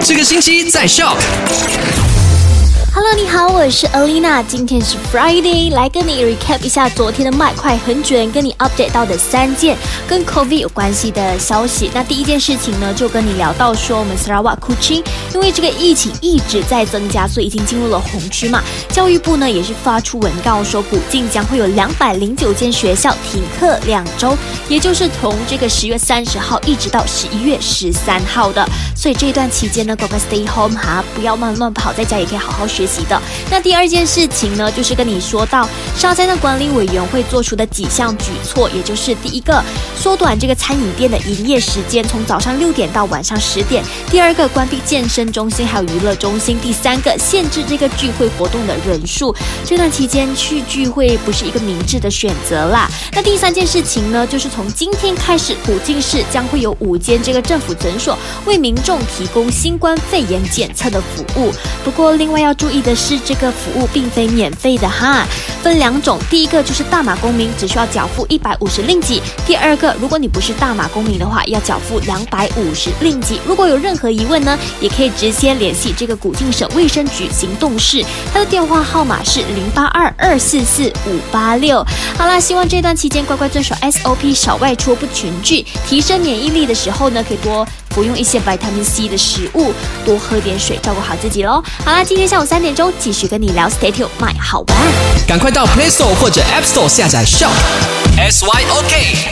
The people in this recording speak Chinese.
这个星期在笑。Hello，你好，我是 Alina，今天是 Friday，来跟你 recap 一下昨天的麦快很卷，跟你 update 到的三件跟 COVID 有关系的消息。那第一件事情呢，就跟你聊到说，我们 Sarawak Kuching 因为这个疫情一直在增加，所以已经进入了红区嘛。教育部呢也是发出文告说，古晋将会有两百零九间学校停课两周，也就是从这个十月三十号一直到十一月十三号的。所以这一段期间呢，乖乖 stay home 哈，不要乱乱跑，在家也可以好好学习的。那第二件事情呢，就是跟你说到沙山的管理委员会做出的几项举措，也就是第一个，缩短这个餐饮店的营业时间，从早上六点到晚上十点；第二个，关闭健身中心还有娱乐中心；第三个，限制这个聚会活动的人数。这段期间去聚会不是一个明智的选择啦。那第三件事情呢，就是从今天开始，古晋市将会有五间这个政府诊所为民众提供新冠肺炎检测的服务。不过，另外要注意的是，这个服务并非免费的哈，分两种。第一个就是大马公民只需要缴付一百五十令吉；第二个，如果你不是大马公民的话，要缴付两百五十令吉。如果有任何疑问呢，也可以直接联系这个古晋省卫生局行动室，他的电话号码是零八二二四四五八六。好啦，希望这段期间乖乖遵守 SOP，少外出，不群聚，提升免疫力的时候呢，可以多服用一些维他命 C 的食物，多喝点水，照顾好自己喽。好啦，今天下午三点钟继续跟你聊 Stay Tuned，买好玩。赶快到 Play Store 或者 App Store 下载 Shop。S Y O K